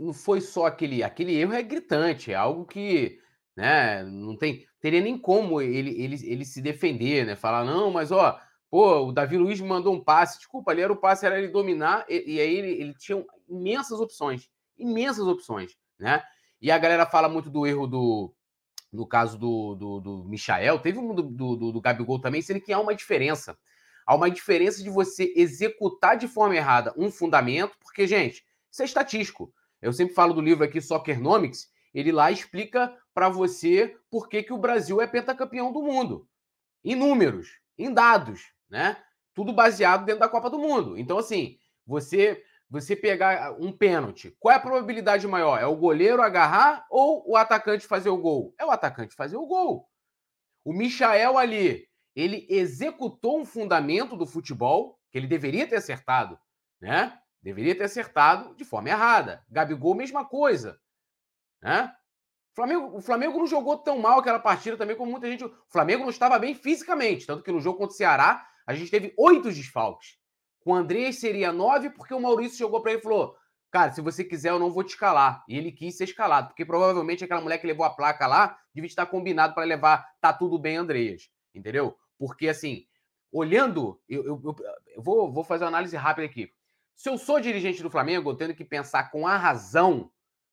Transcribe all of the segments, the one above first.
não foi só aquele. Aquele erro é gritante, é algo que né, não tem, teria nem como ele, ele, ele se defender, né? Falar, não, mas ó, pô, o Davi Luiz mandou um passe. Desculpa, ali era o passe, era ele dominar, e, e aí ele, ele tinha imensas opções. Imensas opções, né? E a galera fala muito do erro do. No caso do, do, do Michael, teve um do, do, do Gabigol também, sendo que há uma diferença. Há uma diferença de você executar de forma errada um fundamento, porque, gente, isso é estatístico. Eu sempre falo do livro aqui Soccernomics, ele lá explica para você por que, que o Brasil é pentacampeão do mundo. Em números, em dados, né? Tudo baseado dentro da Copa do Mundo. Então, assim, você você pegar um pênalti, qual é a probabilidade maior? É o goleiro agarrar ou o atacante fazer o gol? É o atacante fazer o gol. O Michael ali, ele executou um fundamento do futebol que ele deveria ter acertado, né? Deveria ter acertado de forma errada. Gabigol, mesma coisa. Né? O Flamengo, o Flamengo não jogou tão mal aquela partida também como muita gente. O Flamengo não estava bem fisicamente. Tanto que no jogo contra o Ceará, a gente teve oito desfalques. Com o André seria nove, porque o Maurício jogou para ele e falou: Cara, se você quiser, eu não vou te escalar. E ele quis ser escalado, porque provavelmente aquela mulher que levou a placa lá devia estar combinado para levar Tá Tudo Bem, Andreas. Entendeu? Porque, assim, olhando, eu, eu, eu, eu vou, vou fazer uma análise rápida aqui. Se eu sou dirigente do Flamengo, eu tenho que pensar com a razão,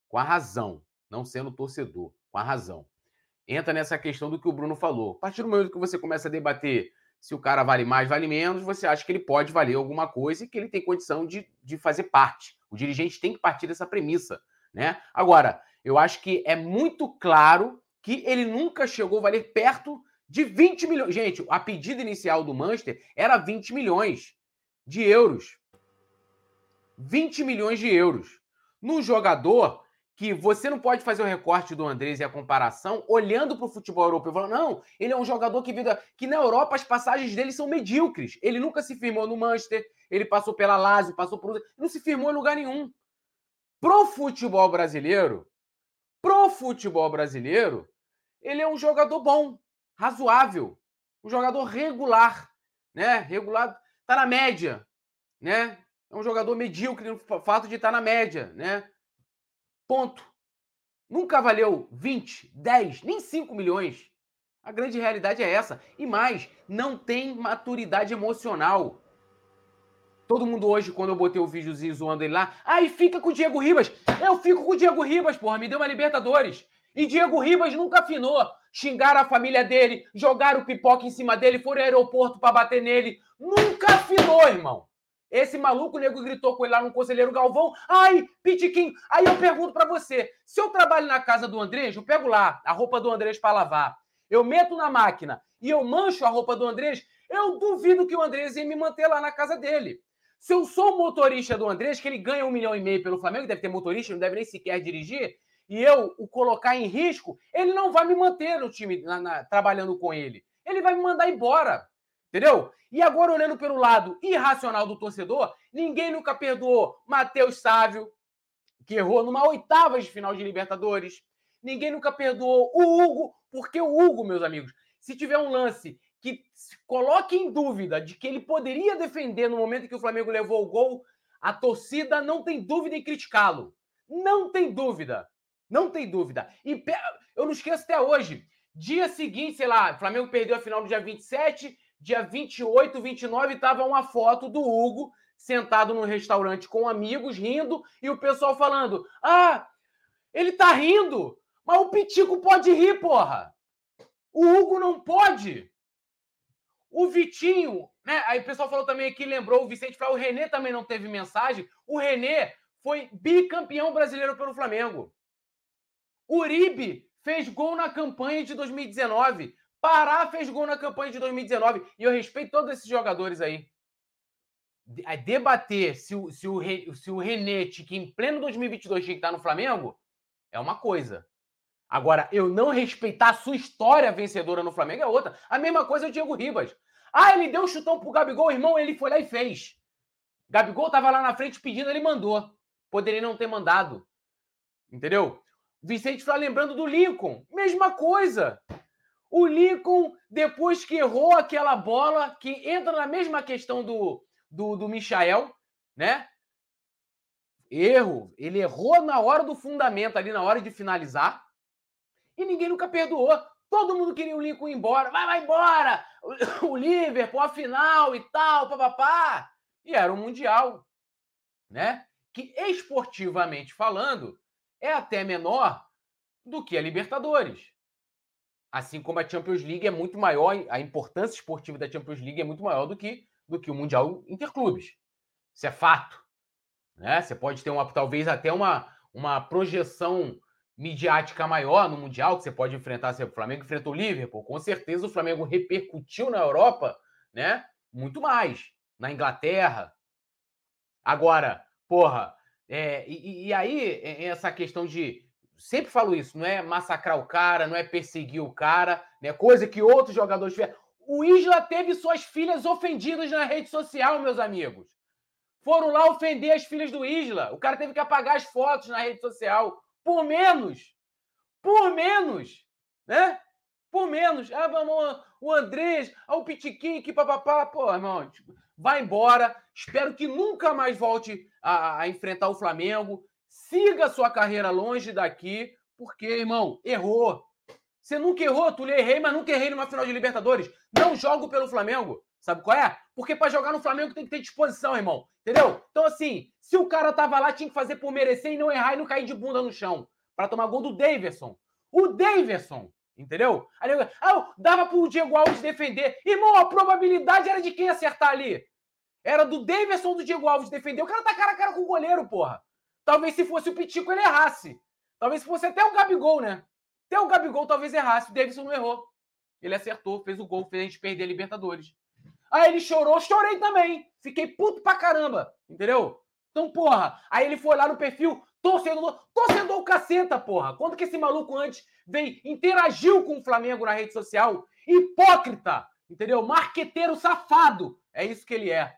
com a razão, não sendo torcedor, com a razão. Entra nessa questão do que o Bruno falou. A partir do momento que você começa a debater se o cara vale mais, vale menos, você acha que ele pode valer alguma coisa e que ele tem condição de, de fazer parte. O dirigente tem que partir dessa premissa. Né? Agora, eu acho que é muito claro que ele nunca chegou a valer perto de 20 milhões. Gente, a pedida inicial do Manchester era 20 milhões de euros. 20 milhões de euros. Num jogador que você não pode fazer o recorte do Andrés e a comparação olhando para o futebol europeu. Falando, não, ele é um jogador que, vida, que na Europa as passagens dele são medíocres. Ele nunca se firmou no Manchester, ele passou pela Lazio, passou por. Não se firmou em lugar nenhum. Pro futebol brasileiro, pro futebol brasileiro, ele é um jogador bom, razoável, um jogador regular, né? Regular, tá na média, né? É um jogador medíocre no fato de estar na média, né? Ponto. Nunca valeu 20, 10, nem 5 milhões. A grande realidade é essa. E mais, não tem maturidade emocional. Todo mundo hoje, quando eu botei o videozinho zoando ele lá, ai, fica com o Diego Ribas. Eu fico com o Diego Ribas, porra, me deu uma Libertadores. E Diego Ribas nunca afinou. Xingaram a família dele, jogaram pipoca em cima dele, foram ao aeroporto para bater nele. Nunca afinou, irmão. Esse maluco, o nego gritou com ele lá no Conselheiro Galvão. Ai, Pitiquinho. Aí eu pergunto para você: se eu trabalho na casa do Andrés, eu pego lá a roupa do Andrés para lavar, eu meto na máquina e eu mancho a roupa do Andrés, eu duvido que o Andrés ia me manter lá na casa dele. Se eu sou motorista do Andrés, que ele ganha um milhão e meio pelo Flamengo, deve ter motorista, não deve nem sequer dirigir, e eu o colocar em risco, ele não vai me manter no time, na, na, trabalhando com ele. Ele vai me mandar embora. Entendeu? E agora, olhando pelo lado irracional do torcedor, ninguém nunca perdoou Matheus Sávio, que errou numa oitava de final de Libertadores. Ninguém nunca perdoou o Hugo, porque o Hugo, meus amigos, se tiver um lance que coloque em dúvida de que ele poderia defender no momento que o Flamengo levou o gol, a torcida não tem dúvida em criticá-lo. Não tem dúvida. Não tem dúvida. E eu não esqueço até hoje. Dia seguinte, sei lá, o Flamengo perdeu a final no dia 27 dia 28, 29, estava uma foto do Hugo sentado num restaurante com amigos, rindo, e o pessoal falando: Ah, ele tá rindo, mas o Pitico pode rir, porra. O Hugo não pode. O Vitinho, né? Aí o pessoal falou também aqui, lembrou o Vicente, falou, o Renê também não teve mensagem. O Renê foi bicampeão brasileiro pelo Flamengo. Uribe fez gol na campanha de 2019. Pará fez gol na campanha de 2019. E eu respeito todos esses jogadores aí. Debater se o, se o, se o Renete, que em pleno 2022 tinha que estar no Flamengo, é uma coisa. Agora, eu não respeitar a sua história vencedora no Flamengo é outra. A mesma coisa é o Diego Ribas. Ah, ele deu um chutão pro Gabigol, irmão, ele foi lá e fez. Gabigol tava lá na frente pedindo, ele mandou. Poderia não ter mandado. Entendeu? Vicente está lembrando do Lincoln. Mesma coisa. O Lincoln, depois que errou aquela bola, que entra na mesma questão do, do, do Michael, né? Erro. Ele errou na hora do fundamento, ali na hora de finalizar. E ninguém nunca perdoou. Todo mundo queria o Lincoln embora. Vai, vai embora! O, o Liverpool, a final e tal, papapá. E era um Mundial, né? Que esportivamente falando, é até menor do que a Libertadores. Assim como a Champions League é muito maior, a importância esportiva da Champions League é muito maior do que, do que o Mundial Interclubes. Isso é fato. Né? Você pode ter uma, talvez até uma, uma projeção midiática maior no Mundial, que você pode enfrentar, se o Flamengo enfrentou o Liverpool, com certeza o Flamengo repercutiu na Europa, né? Muito mais. Na Inglaterra. Agora, porra, é, e, e, aí essa questão de. Sempre falo isso, não é massacrar o cara, não é perseguir o cara, né? Coisa que outros jogadores tiveram. O Isla teve suas filhas ofendidas na rede social, meus amigos. Foram lá ofender as filhas do Isla. O cara teve que apagar as fotos na rede social. Por menos. Por menos. Né? Por menos. Ah, vamos, o Andrés, ah, o Pitiquim, que papapá. Pô, irmão, vai embora. Espero que nunca mais volte a, a enfrentar o Flamengo. Siga sua carreira longe daqui, porque, irmão, errou. Você nunca errou, tu errei, mas nunca errei numa final de Libertadores. Não jogo pelo Flamengo. Sabe qual é? Porque para jogar no Flamengo tem que ter disposição, irmão. Entendeu? Então, assim, se o cara tava lá, tinha que fazer por merecer e não errar e não cair de bunda no chão. para tomar gol do Daverson. O Daverson. Entendeu? Aí, ah, dava pro Diego Alves defender. Irmão, a probabilidade era de quem acertar ali? Era do Daverson do Diego Alves defender. O cara tá cara a cara com o goleiro, porra. Talvez se fosse o Pitico ele errasse. Talvez se fosse até o Gabigol, né? Até o Gabigol talvez errasse. O Davidson não errou. Ele acertou, fez o gol, fez a gente perder a Libertadores. Aí ele chorou, chorei também. Fiquei puto pra caramba, entendeu? Então, porra, aí ele foi lá no perfil, torcedor, torcedor caceta, porra. Quando que esse maluco antes veio, interagiu com o Flamengo na rede social? Hipócrita, entendeu? Marqueteiro safado. É isso que ele é.